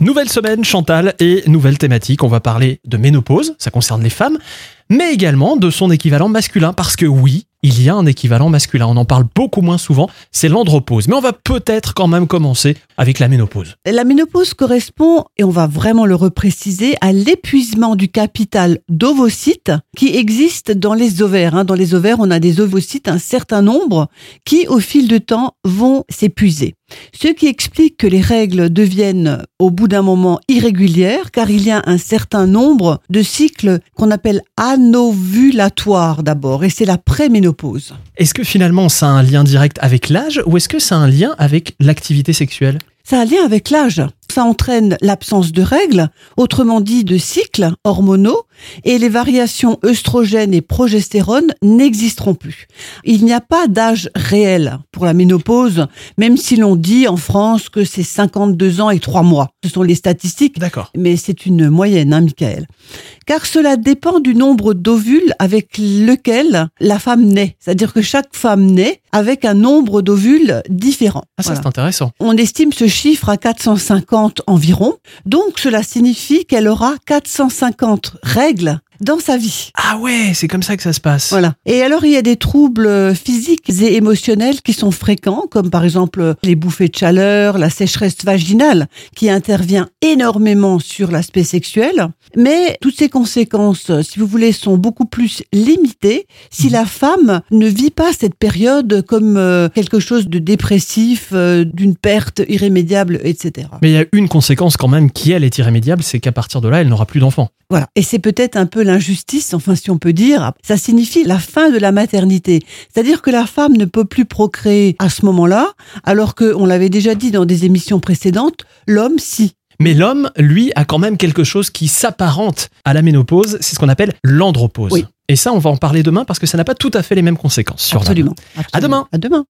Nouvelle semaine, Chantal, et nouvelle thématique. On va parler de ménopause, ça concerne les femmes, mais également de son équivalent masculin, parce que oui, il y a un équivalent masculin. On en parle beaucoup moins souvent, c'est l'andropause. Mais on va peut-être quand même commencer avec la ménopause. La ménopause correspond, et on va vraiment le repréciser, à l'épuisement du capital d'ovocytes qui existe dans les ovaires. hein. Dans les ovaires, on a des ovocytes, un certain nombre, qui au fil du temps vont s'épuiser. Ce qui explique que les règles deviennent au bout d'un moment irrégulières, car il y a un certain nombre de cycles qu'on appelle anovulatoires d'abord, et c'est la préménopause. Est-ce que finalement ça a un lien direct avec l'âge ou est-ce que ça a un lien avec l'activité sexuelle? Ça a un lien avec l'âge. Ça entraîne l'absence de règles, autrement dit de cycles hormonaux, et les variations œstrogènes et progestérone n'existeront plus. Il n'y a pas d'âge réel pour la ménopause, même si l'on dit en France que c'est 52 ans et 3 mois. Ce sont les statistiques, mais c'est une moyenne, hein, Michael. Car cela dépend du nombre d'ovules avec lequel la femme naît. C'est-à-dire que chaque femme naît avec un nombre d'ovules différent. Ah, ça Voilà. c'est intéressant. On estime ce chiffre à 450 environ. Donc, cela signifie qu'elle aura 450 règles règles. Dans sa vie. Ah ouais, c'est comme ça que ça se passe. Voilà. Et alors, il y a des troubles euh, physiques et émotionnels qui sont fréquents, comme par exemple les bouffées de chaleur, la sécheresse vaginale, qui intervient énormément sur l'aspect sexuel. Mais toutes ces conséquences, euh, si vous voulez, sont beaucoup plus limitées si Mhm. la femme ne vit pas cette période comme euh, quelque chose de dépressif, euh, d'une perte irrémédiable, etc. Mais il y a une conséquence quand même qui, elle, est irrémédiable, c'est qu'à partir de là, elle n'aura plus d'enfants. Voilà. Et c'est peut-être un peu l'injustice, enfin si on peut dire. Ça signifie la fin de la maternité. C'est-à-dire que la femme ne peut plus procréer à ce moment-là, alors que, on l'avait déjà dit dans des émissions précédentes, l'homme si. Mais l'homme, lui, a quand même quelque chose qui s'apparente à la ménopause, c'est ce qu'on appelle l'andropause. Oui. Et ça, on va en parler demain parce que ça n'a pas tout à fait les mêmes conséquences sur l'homme. Absolument. À demain. À demain.